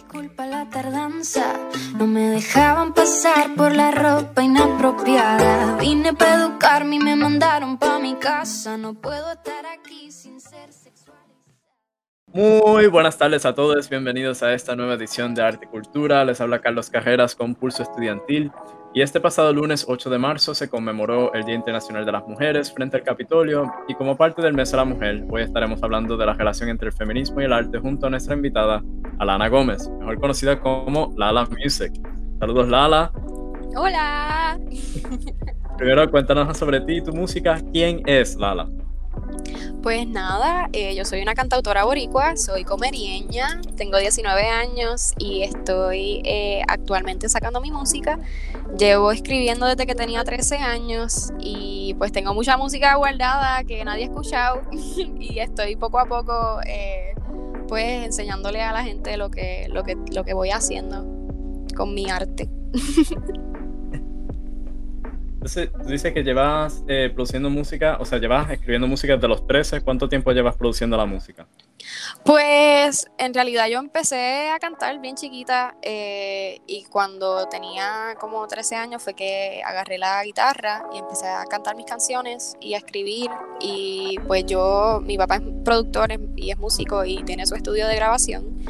Disculpa la tardanza, no me dejaban pasar por la ropa inapropiada. Vine para educarme y me mandaron para mi casa. No puedo estar aquí sin ser. Muy buenas tardes a todos, bienvenidos a esta nueva edición de Arte y Cultura. Les habla Carlos Cajeras con Pulso Estudiantil. Y este pasado lunes 8 de marzo se conmemoró el Día Internacional de las Mujeres frente al Capitolio y como parte del Mes de la Mujer, hoy estaremos hablando de la relación entre el feminismo y el arte junto a nuestra invitada, Alana Gómez, mejor conocida como Lala Music. Saludos Lala. Hola. Primero cuéntanos sobre ti y tu música. ¿Quién es Lala? Pues nada, eh, yo soy una cantautora boricua, soy comerieña, tengo 19 años y estoy eh, actualmente sacando mi música. Llevo escribiendo desde que tenía 13 años y pues tengo mucha música guardada que nadie ha escuchado y estoy poco a poco eh, pues enseñándole a la gente lo que, lo, que, lo que voy haciendo con mi arte. Entonces, tú dices que llevas eh, produciendo música, o sea, llevas escribiendo música desde los 13. ¿Cuánto tiempo llevas produciendo la música? Pues en realidad yo empecé a cantar bien chiquita eh, y cuando tenía como 13 años fue que agarré la guitarra y empecé a cantar mis canciones y a escribir y pues yo, mi papá es productor y es músico y tiene su estudio de grabación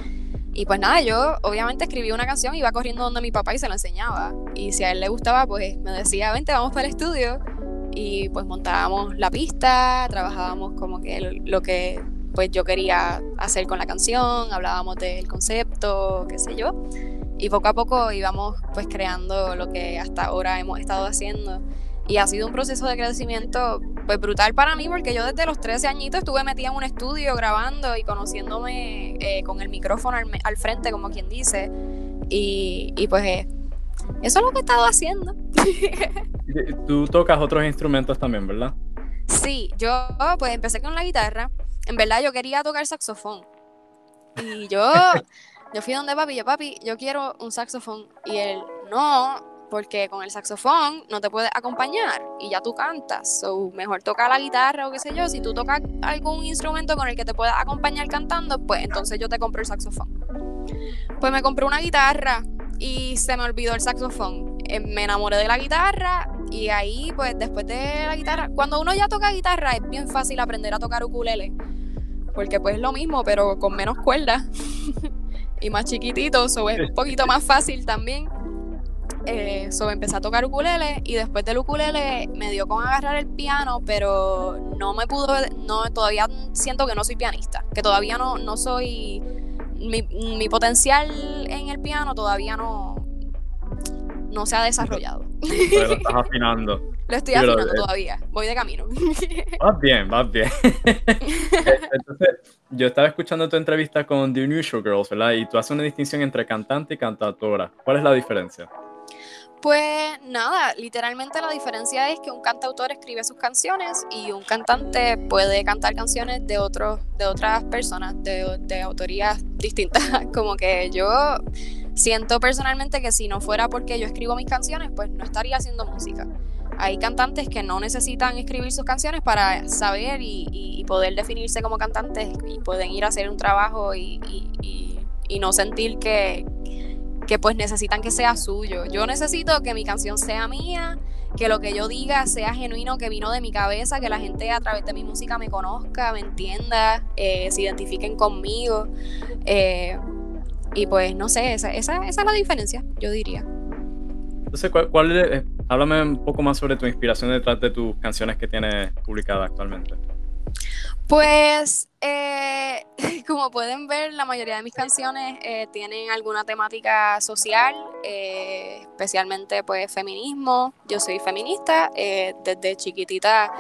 y pues nada, yo obviamente escribí una canción, iba corriendo donde mi papá y se la enseñaba. Y si a él le gustaba, pues me decía, vente, vamos para el estudio. Y pues montábamos la pista, trabajábamos como que lo que pues yo quería hacer con la canción, hablábamos del concepto, qué sé yo. Y poco a poco íbamos pues creando lo que hasta ahora hemos estado haciendo. Y ha sido un proceso de crecimiento pues brutal para mí porque yo desde los 13 añitos estuve metida en un estudio grabando y conociéndome eh, con el micrófono al, frente, como quien dice. Y, y pues eh, eso es lo que he estado haciendo. Tú tocas otros instrumentos también, ¿verdad? Sí, yo pues empecé con la guitarra. En verdad yo quería tocar saxofón. Y yo, yo fui donde papi, yo papi, yo quiero un saxofón. Y él, no, porque con el saxofón no te puedes acompañar y ya tú cantas. O mejor toca la guitarra o qué sé yo. Si tú tocas algún instrumento con el que te puedas acompañar cantando, pues entonces yo te compro el saxofón. Pues me compré una guitarra y se me olvidó el saxofón. Eh, me enamoré de la guitarra y ahí, pues después de la guitarra, cuando uno ya toca guitarra es bien fácil aprender a tocar ukulele. Porque pues es lo mismo, pero con menos cuerdas y más chiquitito, o es un poquito más fácil también. Eh, so, empecé a tocar ukulele y después del ukulele me dio con agarrar el piano, pero no me pudo, no, todavía siento que no soy pianista, que todavía no, no soy, mi, mi potencial en el piano todavía no, no se ha desarrollado. Pero estás afinando. Lo estoy afinando todavía, voy de camino. Vas bien, vas bien. Entonces, yo estaba escuchando tu entrevista con The Unusual Girls, ¿verdad? Y tú haces una distinción entre cantante y cantautora. ¿Cuál es la diferencia? Pues nada, literalmente la diferencia es que un cantautor escribe sus canciones y un cantante puede cantar canciones de otros, de otras personas, de, de autorías distintas. Como que yo siento personalmente que si no fuera porque yo escribo mis canciones, pues no estaría haciendo música. Hay cantantes que no necesitan escribir sus canciones para saber y, poder definirse como cantantes y pueden ir a hacer un trabajo y, no sentir que, pues necesitan que sea suyo. Yo necesito que mi canción sea mía, que lo que yo diga sea genuino, que vino de mi cabeza, que la gente a través de mi música me conozca, me entienda, eh, se identifiquen conmigo. Eh, y pues no sé, esa, esa, es la diferencia, yo diría. Entonces, ¿cuál, cuál es, háblame un poco más sobre tu inspiración detrás de tus canciones que tienes publicadas actualmente. Pues, eh, como pueden ver, la mayoría de mis canciones eh, tienen alguna temática social, eh, especialmente pues feminismo. Yo soy feminista, desde chiquitita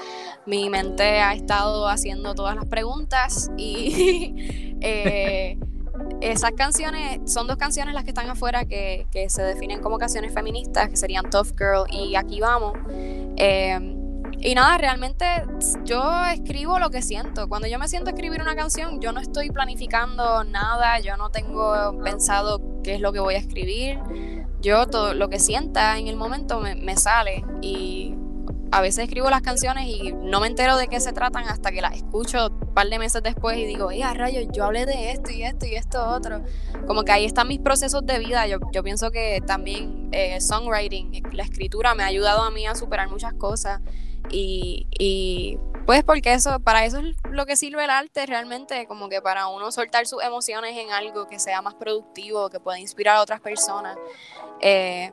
mi mente ha estado haciendo todas las preguntas y esas canciones son dos canciones las que están afuera que, que, se definen como canciones feministas, que serían Tough Girl y Aquí vamos. Y nada, realmente yo escribo lo que siento. Cuando yo me siento escribir una canción, yo no estoy planificando nada, yo no tengo pensado qué es lo que voy a escribir. Yo todo lo que sienta en el momento me, sale y a veces escribo las canciones y no me entero de qué se tratan hasta que las escucho un par de meses después y digo, a rayos, yo hablé de esto y esto y esto otro. Como que ahí están mis procesos de vida. Yo, yo pienso que también eh, songwriting, la escritura me ha ayudado a mí a superar muchas cosas. Y, y pues porque eso, para eso es lo que sirve el arte realmente, como que para uno soltar sus emociones en algo que sea más productivo, que pueda inspirar a otras personas. Eh,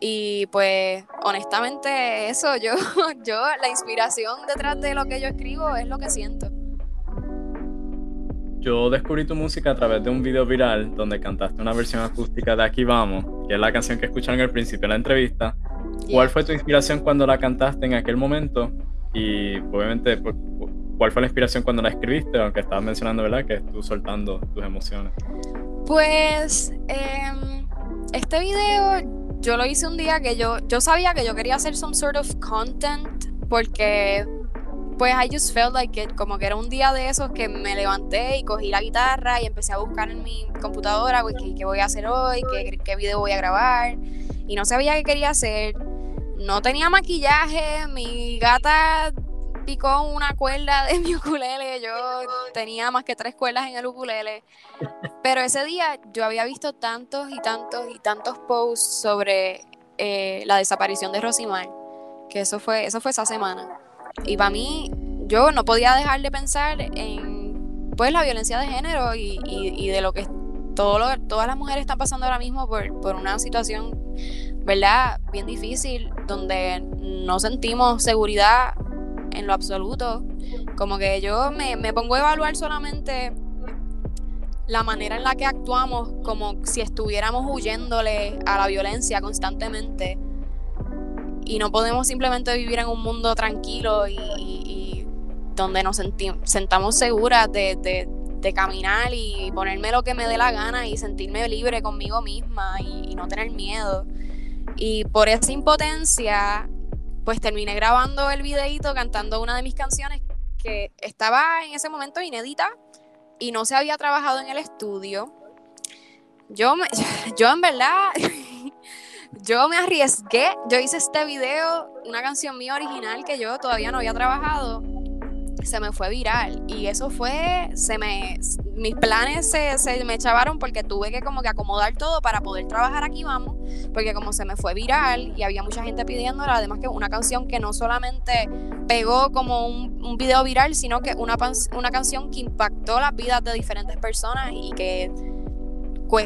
y pues honestamente eso, yo, yo, la inspiración detrás de lo que yo escribo es lo que siento. Yo descubrí tu música a través de un video viral donde cantaste una versión acústica de Aquí Vamos, que es la canción que escucharon al principio de la entrevista. ¿Cuál fue tu inspiración cuando la cantaste en aquel momento? Y obviamente, ¿cuál fue la inspiración cuando la escribiste? Aunque estabas mencionando, ¿verdad? Que tú soltando tus emociones. Pues eh, este video yo lo hice un día que yo, yo sabía que yo quería hacer some sort of content porque pues I just felt like it, como que era un día de esos que me levanté y cogí la guitarra y empecé a buscar en mi computadora pues, qué, voy a hacer hoy, qué, qué video voy a grabar y no sabía qué quería hacer. No tenía maquillaje, mi gata picó una cuerda de mi ukulele, yo tenía más que tres cuerdas en el ukulele. Pero ese día yo había visto tantos y tantos y tantos posts sobre eh, la desaparición de Rosimar, que eso fue, eso fue esa semana. Y para mí, yo no podía dejar de pensar en pues la violencia de género y, y, de lo que todo lo, todas las mujeres están pasando ahora mismo por, por una situación, ¿verdad? Bien difícil, donde no sentimos seguridad en lo absoluto. Como que yo me, pongo a evaluar solamente la manera en la que actuamos como si estuviéramos huyéndole a la violencia constantemente y no podemos simplemente vivir en un mundo tranquilo y, donde nos sentamos seguras de, caminar y ponerme lo que me dé la gana y sentirme libre conmigo misma y, no tener miedo. Y por esa impotencia pues terminé grabando el videito cantando una de mis canciones que estaba en ese momento inédita y no se había trabajado en el estudio. Yo, yo en verdad, yo me arriesgué, yo hice este video, una canción mía original que yo todavía no había trabajado se me fue viral. Y eso fue, se me, mis planes se, se, me echaron porque tuve que como que acomodar todo para poder trabajar aquí vamos, porque como se me fue viral y había mucha gente pidiéndola, además que una canción que no solamente pegó como un, un video viral, sino que una, una canción que impactó las vidas de diferentes personas y que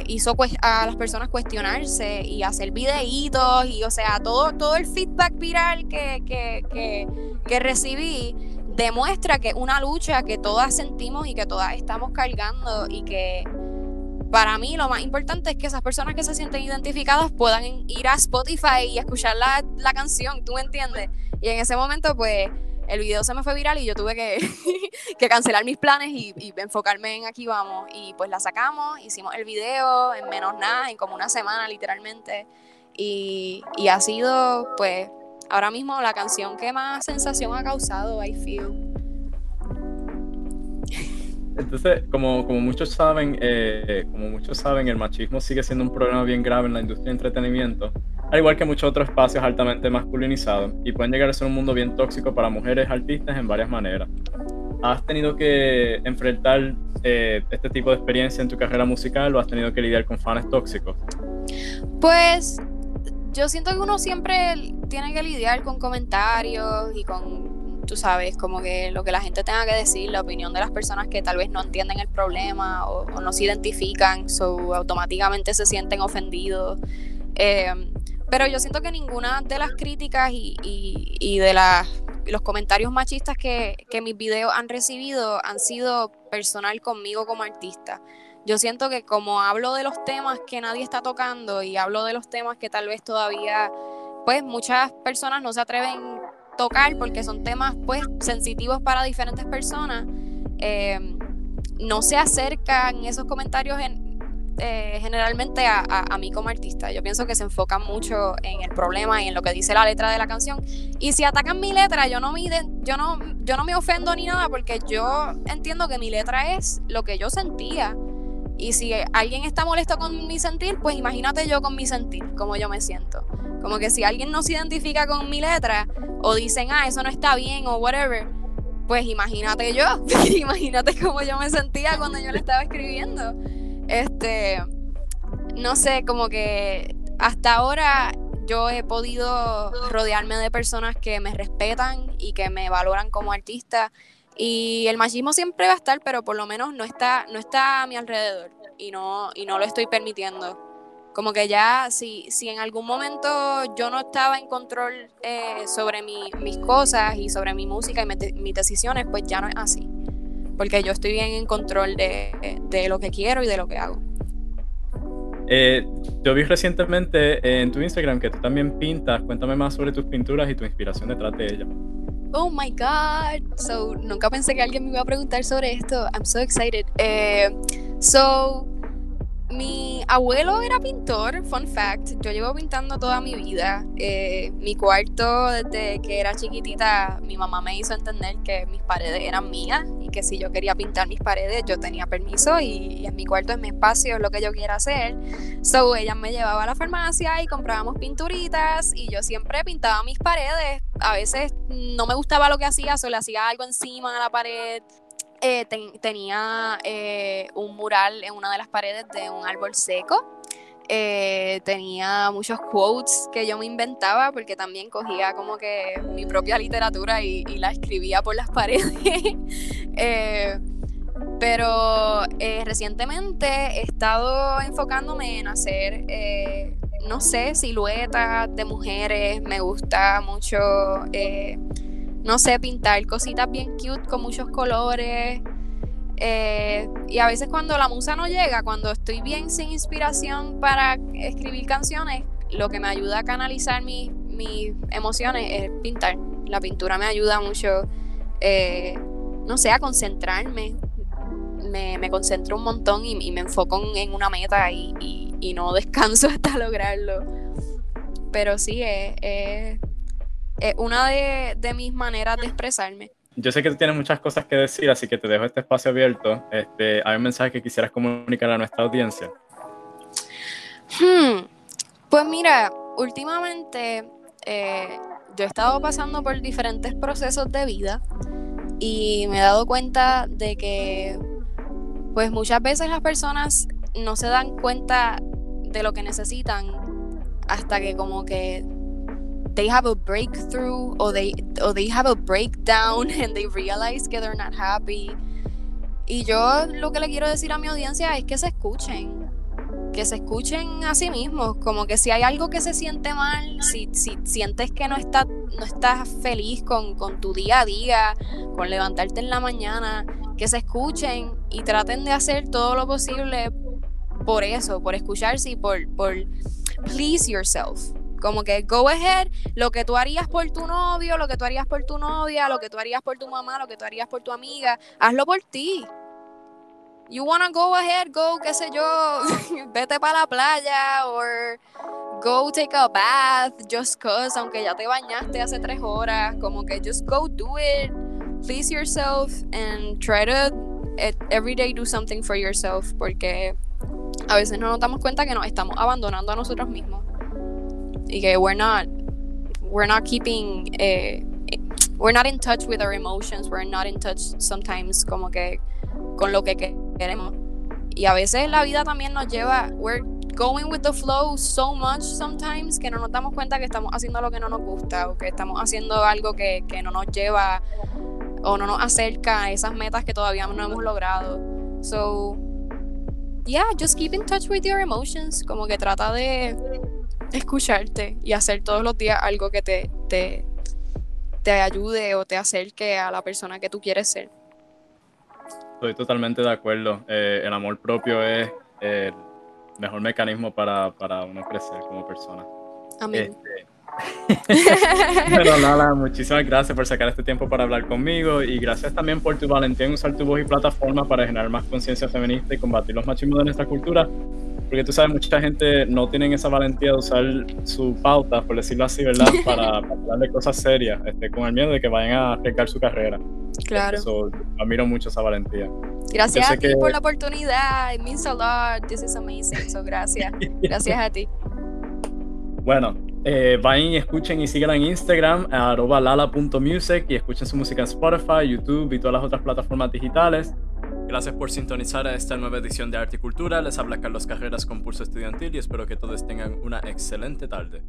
hizo a las personas cuestionarse y hacer videitos y o sea todo todo el feedback viral que, que, que, que recibí demuestra que una lucha que todas sentimos y que todas estamos cargando y que para mí lo más importante es que esas personas que se sienten identificadas puedan ir a Spotify y escuchar la, la canción, ¿tú me entiendes? Y en ese momento pues el video se me fue viral y yo tuve que, cancelar mis planes y, enfocarme en aquí vamos. Y pues la sacamos, hicimos el video en menos nada, en como una semana literalmente. Y, y ha sido pues ahora mismo la canción que más sensación ha causado, I Feel. Entonces, como, como muchos saben, eh, como muchos saben, el machismo sigue siendo un problema bien grave en la industria de entretenimiento, al igual que muchos otros espacios altamente masculinizados, y pueden llegar a ser un mundo bien tóxico para mujeres artistas en varias maneras. ¿Has tenido que enfrentar eh, este tipo de experiencia en tu carrera musical o has tenido que lidiar con fans tóxicos? Pues yo siento que uno siempre tiene que lidiar con comentarios y con, tú sabes, como que lo que la gente tenga que decir, la opinión de las personas que tal vez no entienden el problema o, no se identifican, so automáticamente se sienten ofendidos. Em, pero yo siento que ninguna de las críticas y, y, de las, los comentarios machistas que, que mis videos han recibido han sido personal conmigo como artista. Yo siento que como hablo de los temas que nadie está tocando y hablo de los temas que tal vez todavía, pues muchas personas no se atreven a tocar porque son temas pues sensitivos para diferentes personas, eh, no se acercan esos comentarios eh, generalmente a, a, mí como artista. Yo pienso que se enfocan mucho en el problema y en lo que dice la letra de la canción. Y si atacan mi letra, yo no me, yo no, yo no me ofendo ni nada porque yo entiendo que mi letra es lo que yo sentía y si alguien está molesto con mi sentir, pues imagínate yo con mi sentir, como yo me siento. Como que si alguien no se identifica con mi letra o dicen, ah, eso no está bien o whatever, pues imagínate yo, imagínate cómo yo me sentía cuando yo le estaba escribiendo. Este, no sé, como que hasta ahora yo he podido rodearme de personas que me respetan y que me valoran como artista. Y el machismo siempre va a estar, pero por lo menos no está, no está a mi alrededor y no, y no lo estoy permitiendo. Como que ya, si, si en algún momento yo no estaba en control eh, sobre mis cosas y sobre mi música y mis decisiones, pues ya no es así. Porque yo estoy bien en control de, de lo que quiero y de lo que hago. Eh, yo vi recientemente en tu Instagram que tú también pintas. Cuéntame más sobre tus pinturas y tu inspiración detrás de ellas. Oh my god. So, nunca pensé que alguien me iba a preguntar sobre esto. I'm so excited. Eh, so, mi abuelo era pintor, fun fact. Yo llevo pintando toda mi vida. Eh, mi cuarto, desde que era chiquitita, mi mamá me hizo entender que mis paredes eran mías y que si yo quería pintar mis paredes, yo tenía permiso y, en mi cuarto es mi espacio, es lo que yo quiera hacer. So, ella me llevaba a la farmacia y comprábamos pinturitas y yo siempre pintaba mis paredes. A veces no me gustaba lo que hacía, solo hacía algo encima de la pared eh, tenía eh, un mural en una de las paredes de un árbol seco. Eh, tenía muchos quotes que yo me inventaba porque también cogía como que mi propia literatura y, la escribía por las paredes. pero recientemente he estado enfocándome en hacer, no sé, siluetas de mujeres. Me gusta mucho no sé, pintar cositas bien cute con muchos colores. Eh, y a veces cuando la musa no llega, cuando estoy bien sin inspiración para escribir canciones, lo que me ayuda a canalizar mis, emociones es pintar. La pintura me ayuda mucho, eh, no sé, a concentrarme. Me, concentro un montón y, me enfoco en una meta y, no descanso hasta lograrlo. Pero sí, es es una de, mis maneras de expresarme. Yo sé que tú tienes muchas cosas que decir, así que te dejo este espacio abierto. Este, ¿Hay un mensaje que quisieras comunicar a nuestra audiencia? Hmm, pues mira, últimamente eh, yo he estado pasando por diferentes procesos de vida y me he dado cuenta de que pues muchas veces las personas no se dan cuenta de lo que necesitan hasta que como que they have a breakthrough or they or they have a breakdown and they realize que they're not happy. Y yo lo que le quiero decir a mi audiencia es que se escuchen, que se escuchen a sí mismos, como que si hay algo que se siente mal, si, si sientes que no, está, no estás feliz con, con tu día a día, con levantarte en la mañana, que se escuchen y traten de hacer todo lo posible por eso, por escucharse y por, por please yourself. Como que go ahead, lo que tú harías por tu novio, lo que tú harías por tu novia, lo que tú harías por tu mamá, lo que tú harías por tu amiga, hazlo por ti. You wanna go ahead, go, qué sé yo, vete para la playa or go take a bath just cause, aunque ya te bañaste hace tres horas, como que just go do it, please yourself and try to eh, every day do something for yourself porque a veces no nos damos cuenta que nos estamos abandonando a nosotros mismos y que we're not we're not keeping eh, we're not in touch with our emotions we're not in touch sometimes como que con lo que queremos. Y a veces la vida también nos lleva we're going with the flow so much sometimes que no nos damos cuenta que estamos haciendo lo que no nos gusta o que estamos haciendo algo que, que no nos lleva o no nos acerca a esas metas que todavía no hemos logrado. So yeah just keep in touch with your emotions como que trata de escucharte y hacer todos los días algo que te, te, te ayude o te acerque a la persona que tú quieres ser. Estoy totalmente de acuerdo. Eh, el amor propio es el mejor mecanismo para, para uno crecer como persona. Amén. Pero este, nada, muchísimas gracias por sacar este tiempo para hablar conmigo y gracias también por tu valentía en usar tu voz y plataforma para generar más conciencia feminista y combatir los machismos de nuestra cultura porque tú sabes, mucha gente no tiene esa valentía de usar su pauta, por decirlo así, ¿verdad? Para, hablar de cosas serias, este, con el miedo de que vayan a arriesgar su carrera. Claro. Eso, admiro mucho esa valentía. Gracias a ti por la oportunidad. It means a lot. This is amazing. So, gracias. Gracias a ti. Bueno, Eh, vayan y escuchen y sigan en Instagram, arroba lala.music y escuchen su música en Spotify, YouTube y todas las otras plataformas digitales. Gracias por sintonizar a esta nueva edición de Arte y Cultura. Les habla Carlos Carreras con Pulso Estudiantil y espero que todos tengan una excelente tarde.